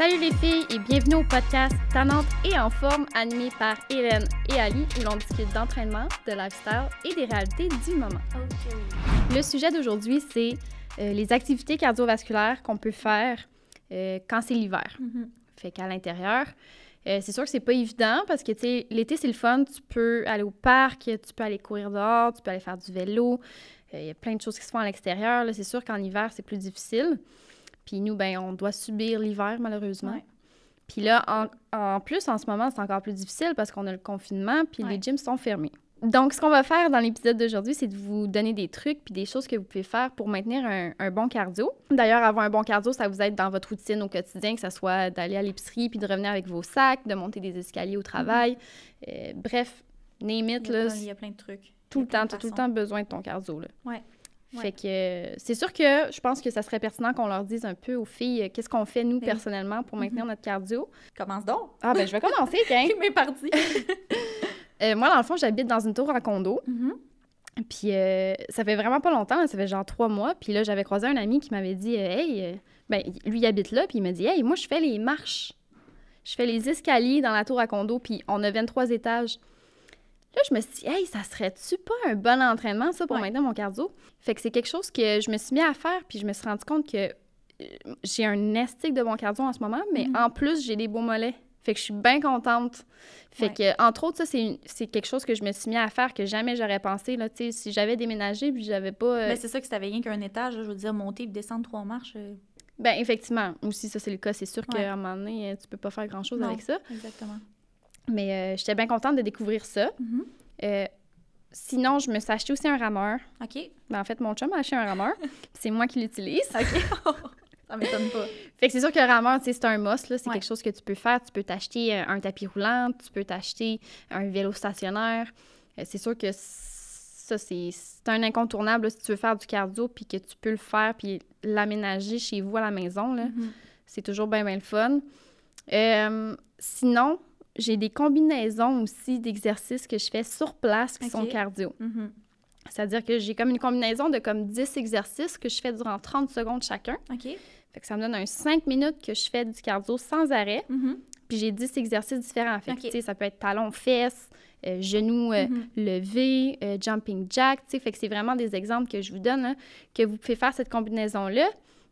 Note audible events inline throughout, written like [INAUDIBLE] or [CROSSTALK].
Salut les filles et bienvenue au podcast Tannante et en forme animé par Hélène et Ali où l'on discute d'entraînement, de lifestyle et des réalités du moment. Le sujet d'aujourd'hui, c'est euh, les activités cardiovasculaires qu'on peut faire euh, quand c'est l'hiver. Fait qu'à l'intérieur, euh, c'est sûr que c'est pas évident parce que, l'été, c'est le fun. Tu peux aller au parc, tu peux aller courir dehors, tu peux aller faire du vélo. Il y a plein de choses qui se font à l'extérieur. C'est sûr qu'en hiver, c'est plus difficile. Puis nous, ben, on doit subir l'hiver, malheureusement. Ouais. Puis là, en, en plus, en ce moment, c'est encore plus difficile parce qu'on a le confinement, puis Ouais. les gyms sont fermés. Donc, ce qu'on va faire dans l'épisode d'aujourd'hui, c'est de vous donner des trucs puis des choses que vous pouvez faire pour maintenir un, un bon cardio. D'ailleurs, avoir un bon cardio, ça vous aide dans votre routine au quotidien, que ce soit d'aller à l'épicerie puis de revenir avec vos sacs, de monter des escaliers au travail. Euh, bref, name it, Il y, a là, plein, il y a plein de trucs. tout le temps, tu as tout le temps besoin de ton cardio, là. Ouais. Ouais. Fait que euh, c'est sûr que je pense que ça serait pertinent qu'on leur dise un peu aux filles euh, qu'est-ce qu'on fait, nous, Ben personnellement, pour maintenir notre cardio. Commence donc. Ah, ben je vais commencer, tiens. Mais parti. Euh, moi, dans le fond, j'habite dans une tour en condo. Mhm. Puis euh, ça fait vraiment pas longtemps, là, ça fait genre trois mois. Puis là, j'avais croisé un ami qui m'avait dit euh, Hey, ben, lui, il habite là. Puis il m'a dit Hey, moi, je fais les marches. Je fais les escaliers dans la tour à condo. Puis on a 23 étages. Là, je me suis dit Hey, ça serait-tu pas un bon entraînement, ça, pour Ouais. maintenir mon cardio? Fait que c'est quelque chose que je me suis mis à faire. Puis je me suis rendu compte que euh, j'ai un estique de bon cardio en ce moment. Mais Mhm. en plus, j'ai des beaux mollets. Fait que je suis bien contente. Fait Ouais. que, entre autres, ça, c'est quelque chose que je me suis mis à faire que jamais j'aurais pensé. Là, si j'avais déménagé puis j'avais pas. euh, Ben, c'est ça que si t'avais rien qu'un étage, là, je veux dire, monter et descendre trois marches. euh, ben, effectivement, aussi, ça, c'est le cas. C'est sûr Ouais. qu'à un moment donné, euh, tu peux pas faire grand-chose avec ça. Exactement. Mais euh, j'étais bien contente de découvrir ça. Mhm. Euh, sinon, je me suis acheté aussi un rameur. OK. Ben, en fait, mon chum a acheté un rameur. [LAUGHS] c'est moi qui l'utilise. OK. [LAUGHS] ça m'étonne pas. Fait que c'est sûr que le rameur, c'est un must. C'est Ouais. quelque chose que tu peux faire. Tu peux t'acheter euh, un tapis roulant, tu peux t'acheter un vélo stationnaire. Euh, c'est sûr que ça, c'est c'est un incontournable là, si tu veux faire du cardio puis que tu peux le faire puis l'aménager chez vous à la maison, là. Mhm. C'est toujours bien, bien le fun. Sinon, j'ai des combinaisons aussi d'exercices que je fais sur place qui sont cardio. Mhm. C'est-à-dire que j'ai comme une combinaison de comme 10 exercices que je fais durant 30 secondes chacun. OK. Fait que ça me donne un 5 minutes que je fais du cardio sans arrêt. Mhm. Puis j'ai 10 exercices différents. Fait que, Ok. tu sais, ça peut être talons, fesses, euh, genoux euh, Mhm. levés, euh, jumping jack. Fait que c'est vraiment des exemples que je vous donne, là, que vous pouvez faire cette combinaison-là.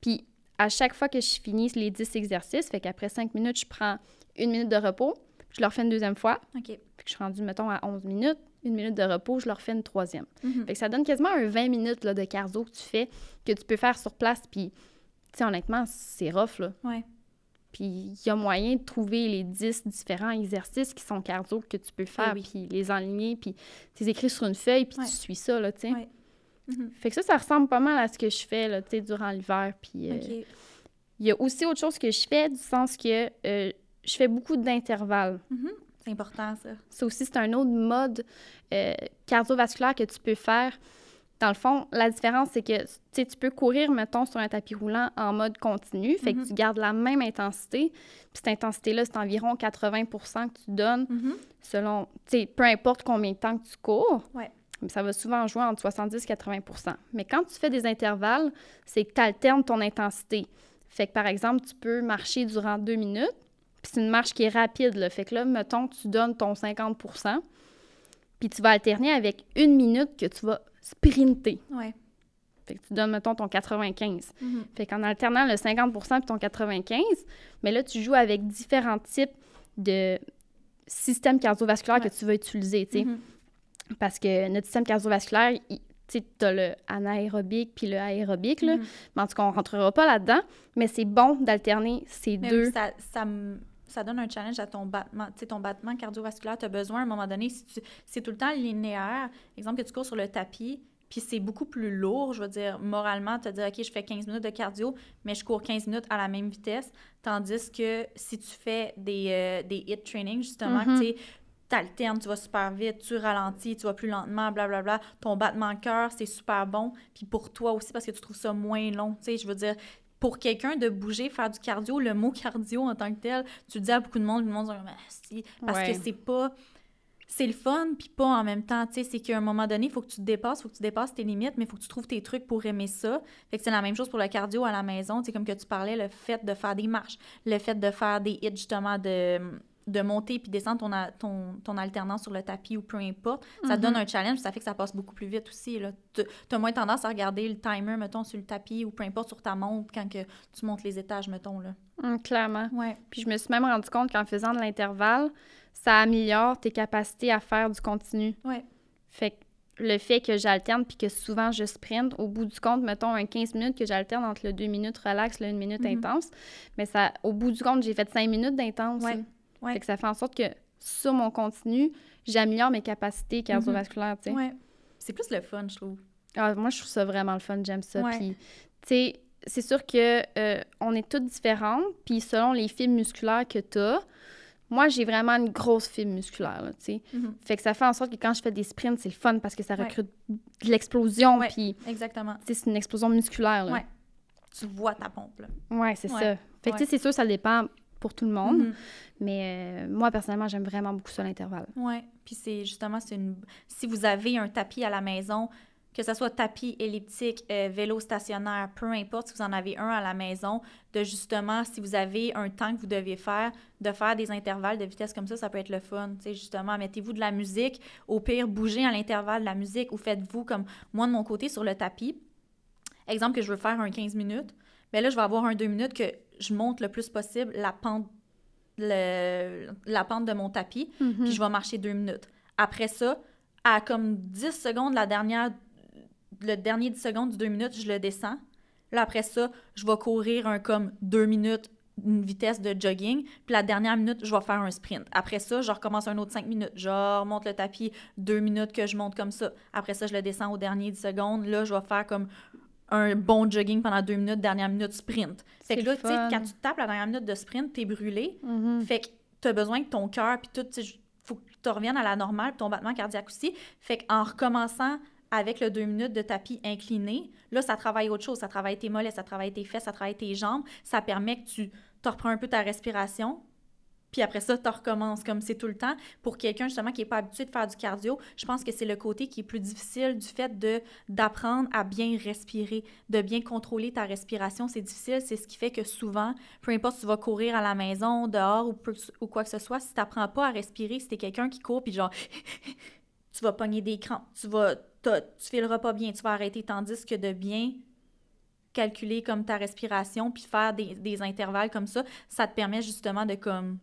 Puis à chaque fois que je finis les 10 exercices, fait qu'après 5 minutes, je prends une minute de repos. Je le refais une deuxième fois. OK. Puis que je suis rendue, mettons, à 11 minutes. Une minute de repos, je le refais une troisième. Mhm. Fait que ça donne quasiment un 20 minutes là, de cardio que tu fais, que tu peux faire sur place. Puis, tu sais, honnêtement, c'est rough, là. Ouais. Puis, il y a moyen de trouver les 10 différents exercices qui sont cardio que tu peux faire, oui. puis les enligner, puis tu les écris sur une feuille, puis Ouais. tu suis ça, là, tu sais. Ouais. Mhm. Fait que ça, ça ressemble pas mal à ce que je fais, là, tu sais, durant l'hiver. Puis, euh, il y a aussi autre chose que je fais, du sens que euh, je fais beaucoup d'intervalles. Mhm. C'est important, ça. Ça aussi, c'est un autre mode euh, cardiovasculaire que tu peux faire. Dans le fond, la différence, c'est que tu peux courir, mettons, sur un tapis roulant en mode continu, fait que Mhm. tu gardes la même intensité. Puis cette intensité-là, c'est environ 80% que tu donnes Mhm. selon, peu importe combien de temps que tu cours. Ouais. Mais ça va souvent jouer entre 70 et 80% Mais quand tu fais des intervalles, c'est que tu alternes ton intensité. Fait que, par exemple, tu peux marcher durant deux minutes, puis c'est une marche qui est rapide. Là. Fait que là, mettons, tu donnes ton 50% puis tu vas alterner avec une minute que tu vas sprinter. Ouais. Fait que tu donnes, mettons, ton 95. Mhm. Fait qu'en alternant le 50% puis ton 95, mais là, tu joues avec différents types de systèmes cardiovasculaires Ouais. que tu vas utiliser, tu sais. Mhm. Parce que notre système cardiovasculaire, il- tu sais, t'as le anaérobique puis le aérobique, là. Mhm. Mais en tout cas, on rentrera pas là-dedans. Mais c'est bon d'alterner ces Mais deux. ça, ça, me- ça donne un challenge à ton battement. Tu sais, ton battement cardiovasculaire, tu as besoin à un moment donné, si c'est tout le temps linéaire, exemple que tu cours sur le tapis, puis c'est beaucoup plus lourd, je veux dire, moralement, te dire, OK, je fais 15 minutes de cardio, mais je cours 15 minutes à la même vitesse, tandis que si tu fais des, euh, des hit training, justement, Mhm. tu t'alternes, tu vas super vite, tu ralentis, tu vas plus lentement, blablabla. Ton battement de cœur, c'est super bon. Puis pour toi aussi, parce que tu trouves ça moins long. Tu sais, je veux dire, pour quelqu'un de bouger, faire du cardio, le mot cardio en tant que tel, tu le dis à beaucoup de monde, le monde dit Ah, si, parce Ouais. que c'est pas c'est le fun, puis pas en même temps. Tu sais, c'est qu'à un moment donné, il faut que tu te dépasses, il faut que tu dépasses tes limites, mais il faut que tu trouves tes trucs pour aimer ça. Fait que c'est la même chose pour le cardio à la maison. Tu sais, comme que tu parlais, le fait de faire des marches, le fait de faire des hits, justement, de de monter puis descendre ton, ton, ton, alternance sur le tapis ou peu importe, ça te donne Mhm. un challenge, ça fait que ça passe beaucoup plus vite aussi. Tu as moins tendance à regarder le timer, mettons, sur le tapis ou peu importe sur ta montre quand que tu montes les étages, mettons. Là. Hum, clairement. Ouais. Puis je me suis même rendu compte qu'en faisant de l'intervalle, ça améliore tes capacités à faire du continu. Ouais. Fait que le fait que j'alterne puis que souvent je sprint, au bout du compte, mettons un 15 minutes que j'alterne entre le 2 minutes relax, le 1 minute Mhm. intense, mais ça, au bout du compte, j'ai fait 5 minutes d'intense. Ouais. Ouais. Fait que ça fait en sorte que sur mon continu, j'améliore mes capacités cardiovasculaires, tu sais. Ouais. C'est plus le fun, je trouve. Ah, moi, je trouve ça vraiment le fun, j'aime ça. Puis, tu sais, c'est sûr que euh, on est toutes différentes, puis selon les fibres musculaires que tu as, moi, j'ai vraiment une grosse fibre musculaire, tu sais. Mhm. Fait que ça fait en sorte que quand je fais des sprints, c'est le fun parce que ça Ouais. recrute de l'explosion, Ouais. puis, Exactement. tu sais, c'est une explosion musculaire, là. Ouais. Tu vois ta pompe, là. Ouais, c'est ça. Fait que, tu sais, c'est sûr, ça dépend pour tout le monde, Mhm. mais euh, moi, personnellement, j'aime vraiment beaucoup ça, l'intervalle. Ouais. Puis c'est justement, c'est une. Si vous avez un tapis à la maison, que ce soit tapis elliptique, euh, vélo stationnaire, peu importe, si vous en avez un à la maison, de justement, si vous avez un temps que vous devez faire, de faire des intervalles de vitesse comme ça, ça peut être le fun. Tu sais, justement, mettez-vous de la musique, au pire, bougez à l'intervalle de la musique ou faites-vous comme moi de mon côté sur le tapis. Exemple que je veux faire un 15 minutes, bien là, je vais avoir un 2 minutes que je monte le plus possible la pente, le- la pente de mon tapis puis je vais marcher deux minutes. Après ça, à comme 10 secondes, la dernière, le dernier 10 secondes du deux minutes, je le descends. Là, après ça, je vais courir un comme deux minutes, une vitesse de jogging. Puis la dernière minute, je vais faire un sprint. Après ça, je recommence un autre 5 minutes. Je remonte le tapis, deux minutes que je monte comme ça. Après ça, je le descends au dernier 10 secondes. Là, je vais faire comme un bon jogging pendant deux minutes, dernière minute sprint. Fait que là, tu sais, quand tu tapes la dernière minute de sprint, t'es brûlé. Mhm. Fait que t'as besoin que ton cœur, puis tout, faut que tu reviennes à la normale, puis ton battement cardiaque aussi. Fait qu'en recommençant avec le deux minutes de tapis incliné, là, ça travaille autre chose. Ça travaille tes mollets, ça travaille tes fesses, ça travaille tes jambes. Ça permet que tu te reprends un peu ta respiration. Puis après ça, tu recommences comme c'est tout le temps. Pour quelqu'un, justement, qui n'est pas habitué de faire du cardio, je pense que c'est le côté qui est plus difficile du fait de d'apprendre à bien respirer, de bien contrôler ta respiration. C'est difficile. C'est ce qui fait que souvent, peu importe si tu vas courir à la maison, dehors ou, quoi que ce soit, si tu n'apprends pas à respirer, si tu es quelqu'un qui court, puis genre, [LAUGHS] tu vas pogner des crampes, tu vas, tu fileras pas bien, tu vas arrêter. Tandis que de bien calculer comme ta respiration, puis faire des, des intervalles comme ça, ça te permet justement de comme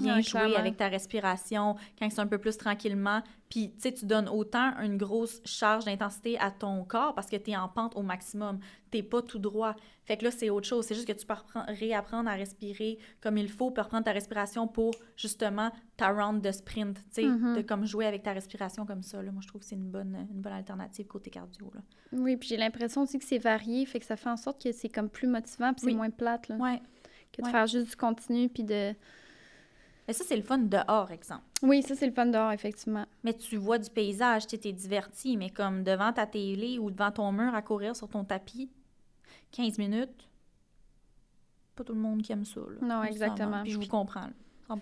bien Ouais, jouer avec ta respiration quand c'est un peu plus tranquillement. Puis, tu sais, tu donnes autant une grosse charge d'intensité à ton corps parce que tu es en pente au maximum. T'es pas tout droit. Fait que là, c'est autre chose. C'est juste que tu peux réapprendre à respirer comme il faut, puis reprendre ta respiration pour, justement, ta round de sprint. Tu sais, Mhm. de comme jouer avec ta respiration comme ça. Là. Moi, je trouve que c'est une bonne, une bonne alternative côté cardio. Là. Oui, puis j'ai l'impression aussi que c'est varié, fait que ça fait en sorte que c'est comme plus motivant, puis c'est Oui. moins plate, là, Ouais. que de ouais. faire juste du continu, puis de... Mais ça, c'est le fun dehors, exemple. Oui, ça, c'est le fun dehors, effectivement. Mais tu vois du paysage, tu es diverti, mais comme devant ta télé ou devant ton mur à courir sur ton tapis, 15 minutes, pas tout le monde qui aime ça. Là, Non, exactement. Puis je vous comprends, là,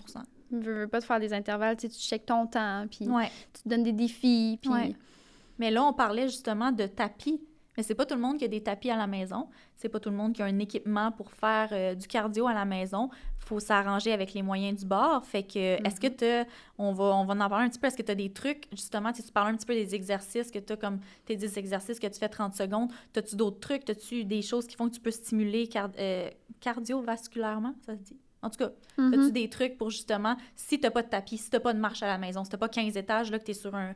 100 Je veux, veux pas te faire des intervalles, tu checkes ton temps, puis Ouais. tu te donnes des défis, puis... Ouais. Mais là, on parlait justement de tapis. Mais c'est pas tout le monde qui a des tapis à la maison. C'est pas tout le monde qui a un équipement pour faire euh, du cardio à la maison. faut s'arranger avec les moyens du bord. Fait que, est-ce que tu on va, on va en parler un petit peu, est-ce que tu as des trucs, justement, tu tu parles un petit peu des exercices que tu as comme tes 10 exercices que tu fais 30 secondes. As-tu d'autres trucs? As-tu des choses qui font que tu peux stimuler car- euh, cardiovasculairement, ça se dit? En tout cas, Mhm. As-tu des trucs pour justement, si t'as pas de tapis, si t'as pas de marche à la maison, si t'as pas 15 étages, là, que t'es sur un,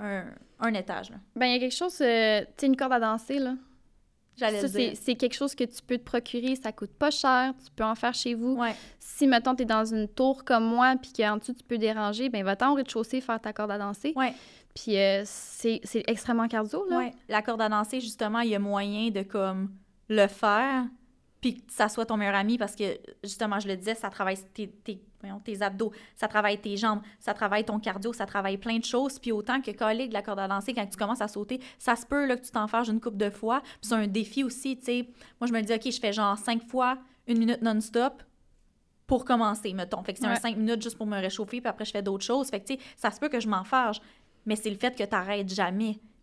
un, un étage, là. Ben, il y a quelque chose, euh, tu sais, une corde à danser, là. J'allais Ça, dire. c'est quelque chose que tu peux te procurer, ça coûte pas cher, tu peux en faire chez vous. Ouais, Si, mettons, tu es dans une tour comme moi, puis qu'en dessous, tu peux déranger, ben va-t'en au rez-de-chaussée faire ta corde à danser. ouais, Puis euh, c'est c'est extrêmement cardio, là. ouais. La corde à danser, justement, il y a moyen de, comme, le faire, puis que ça soit ton meilleur ami, parce que, justement, je le disais, ça travaille tes, tes, voyons, tes abdos, ça travaille tes jambes, ça travaille ton cardio, ça travaille plein de choses, puis autant que coller de la corde à danser, quand tu commences à sauter, ça se peut, là, que tu t'en fasses une coupe de fois, puis c'est un défi aussi, tu sais. Moi, je me dis, OK, je fais genre cinq fois, une minute non-stop, pour commencer, mettons. Fait que c'est un 5 minutes juste pour me réchauffer, puis après, je fais d'autres choses. Fait que, tu sais, ça se peut que je m'en fâche, mais c'est le fait que tu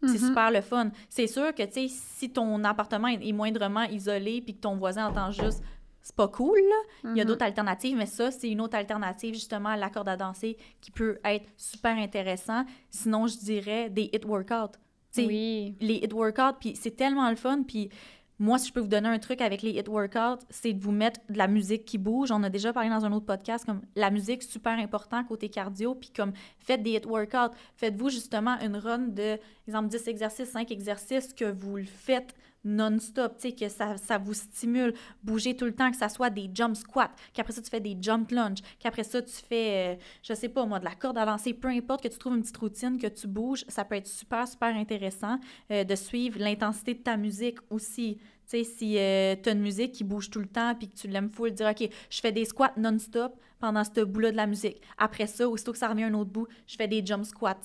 C'est mm-hmm. super le fun. C'est sûr que, tu sais, si ton appartement est moindrement isolé, puis que ton voisin entend juste c'est pas cool, là. Il y a mm-hmm. d'autres alternatives, mais ça, c'est une autre alternative, justement, à la corde à danser qui peut être super intéressant. Sinon, je dirais des hit workouts. oui. Les hit workouts, puis c'est tellement le fun, puis moi, si je peux vous donner un truc avec les hit workouts, c'est de vous mettre de la musique qui bouge. On a déjà parlé dans un autre podcast, comme la musique, super important côté cardio. Puis comme, faites des hit workouts. Faites-vous justement une run de, exemple, 10 exercices, 5 exercices que vous le faites non-stop, tu sais, que ça, ça, vous stimule. Bouger tout le temps, que ça soit des jump squats, qu'après ça, tu fais des jump lunge, qu'après ça, tu fais, euh, je sais pas moi, de la corde à lancer, peu importe, que tu trouves une petite routine, que tu bouges, ça peut être super, super intéressant euh, de suivre l'intensité de ta musique aussi. Tu sais, si euh, tu as une musique qui bouge tout le temps puis que tu l'aimes full, dire OK, je fais des squats non-stop pendant ce bout-là de la musique. Après ça, aussitôt que ça revient un autre bout, je fais des jump squats.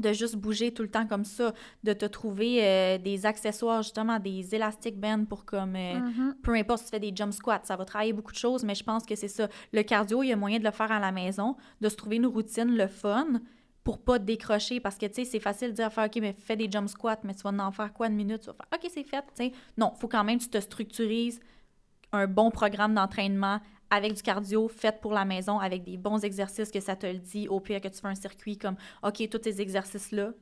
De juste bouger tout le temps comme ça, de te trouver euh, des accessoires, justement, des élastiques bands pour comme, euh, mm-hmm. peu importe si tu fais des jump squats, ça va travailler beaucoup de choses, mais je pense que c'est ça. Le cardio, il y a moyen de le faire à la maison, de se trouver une routine, le fun, pour pas te décrocher, parce que, tu sais, c'est facile de dire, faire, OK, mais fais des jump squats, mais tu vas en faire quoi une minute? Tu vas faire, OK, c'est fait, tu sais. Non, faut quand même que tu te structurises un bon programme d'entraînement avec du cardio fait pour la maison, avec des bons exercices que ça te le dit, au pire que tu fais un circuit comme, OK, tous ces exercices-là,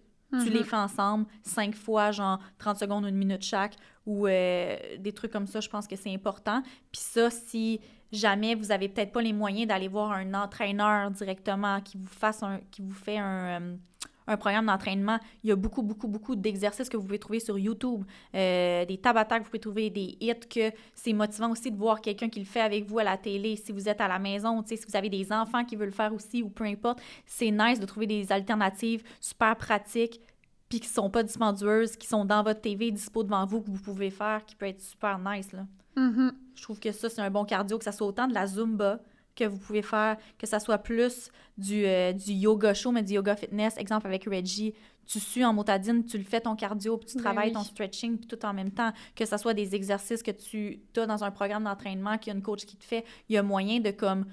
tu les mhm. fais ensemble, cinq fois, genre 30 secondes ou une minute chaque, ou euh, des trucs comme ça, je pense que c'est important. Puis ça, si jamais vous avez peut-être pas les moyens d'aller voir un entraîneur directement qui vous fasse un, qui vous fait un... Euh, un programme d'entraînement. Il y a beaucoup, beaucoup, beaucoup d'exercices que vous pouvez trouver sur YouTube, euh, des tabata que vous pouvez trouver, des hits que c'est motivant aussi de voir quelqu'un qui le fait avec vous à la télé. Si vous êtes à la maison, si vous avez des enfants qui veulent le faire aussi ou peu importe, c'est nice de trouver des alternatives super pratiques puis qui sont pas dispendieuses, qui sont dans votre TV, dispo devant vous, que vous pouvez faire, qui peut être super nice. Là. Mm-hmm. Je trouve que ça, c'est un bon cardio, que ça soit autant de la Zumba, que vous pouvez faire, que ça soit plus du, euh, du yoga show, mais du yoga fitness. Exemple avec Reggie, tu suis en motadine, tu le fais ton cardio, puis tu ben travailles ton stretching, puis tout en même temps. Que ça soit des exercices que tu as dans un programme d'entraînement, qu'il y a une coach qui te fait, il y a moyen de comme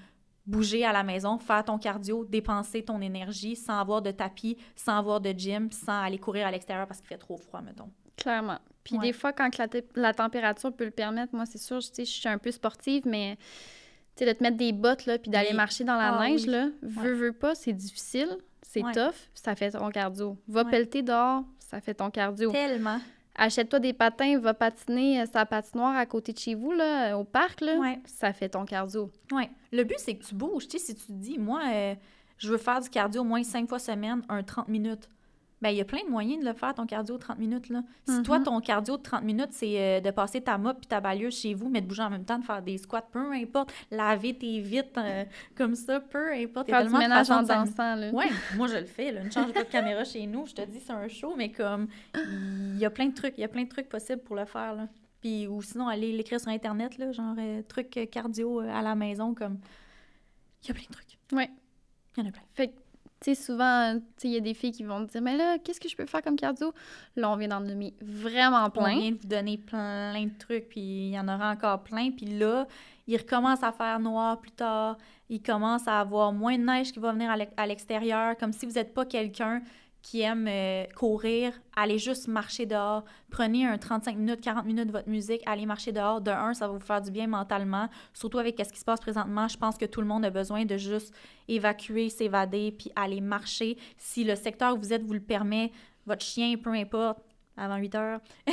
bouger à la maison, faire ton cardio, dépenser ton énergie sans avoir de tapis, sans avoir de gym, sans aller courir à l'extérieur parce qu'il fait trop froid, mettons. Clairement. Puis des fois, quand la, la température peut le permettre, moi, c'est sûr, je suis un peu sportive, mais sais, de te mettre des bottes, là, puis d'aller marcher dans la ah neige, là, veux, veux pas, c'est difficile, c'est tough, ça fait ton cardio. Va pelleter dehors, ça fait ton cardio. Tellement. Achète-toi des patins, va patiner euh, sa patinoire à côté de chez vous, là, au parc, là, ça fait ton cardio. Oui. Le but, c'est que tu bouges. Tu sais, si tu te dis, moi, euh, je veux faire du cardio au moins cinq fois semaine, un 30 minutes ben, il y a plein de moyens de le faire, ton cardio de 30 minutes. Là. Si toi, mm-hmm. ton cardio de 30 minutes, c'est euh, de passer ta mop puis ta balieuse chez vous, mais de bouger en même temps, de faire des squats, peu importe, laver tes vitres euh, [LAUGHS] comme ça, peu importe. Faire du ménage en dansant, là. Oui, [LAUGHS] moi, je le fais. Là. Ne change pas de caméra chez nous. Je te dis, c'est un show, mais comme, il y a plein de trucs. Il y a plein de trucs possibles pour le faire, là. Puis, ou sinon, aller l'écrire sur Internet, là, genre, euh, trucs cardio à la maison, comme... Il y a plein de trucs. Oui. Il y en a plein. Fait tu sais, souvent, il y a des filles qui vont dire, mais là, qu'est-ce que je peux faire comme cardio? Là, on vient d'en nommer vraiment plein. On vient de vous donner plein de trucs, puis il y en aura encore plein. Puis là, il recommence à faire noir plus tard. Il commence à avoir moins de neige qui va venir à l'extérieur, comme si vous n'êtes pas quelqu'un qui aiment euh, courir, allez juste marcher dehors. Prenez un 35 minutes, 40 minutes de votre musique, allez marcher dehors. De un, ça va vous faire du bien mentalement. Surtout avec ce qui se passe présentement, je pense que tout le monde a besoin de juste évacuer, s'évader, puis aller marcher. Si le secteur où vous êtes vous le permet, votre chien, peu importe, avant 8 heures, [LAUGHS]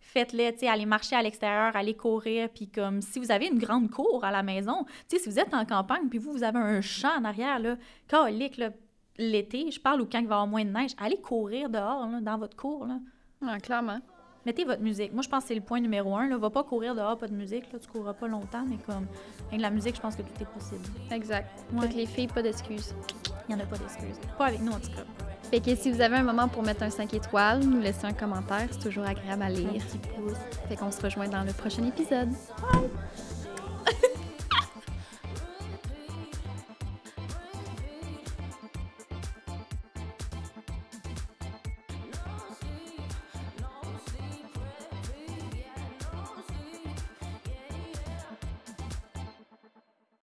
faites-le, tu allez marcher à l'extérieur, allez courir, puis comme si vous avez une grande cour à la maison, tu si vous êtes en campagne, puis vous, vous avez un champ en arrière, là, là, l'été, je parle, ou quand il va y avoir moins de neige, allez courir dehors, dans votre cour. Là. Ah, clairement. Mettez votre musique. Moi, je pense que c'est le point numéro un. Là. Va pas courir dehors, pas de musique. Là. Tu courras pas longtemps, mais comme avec la musique, je pense que tout est possible. Exact. Toutes les filles, pas d'excuses. Il n'y en a pas d'excuses. Pas avec nous, en tout cas. Fait que si vous avez un moment pour mettre un 5 étoiles, nous laisser un commentaire. C'est toujours agréable à lire. Fait qu'on se rejoint dans le prochain épisode. Bye!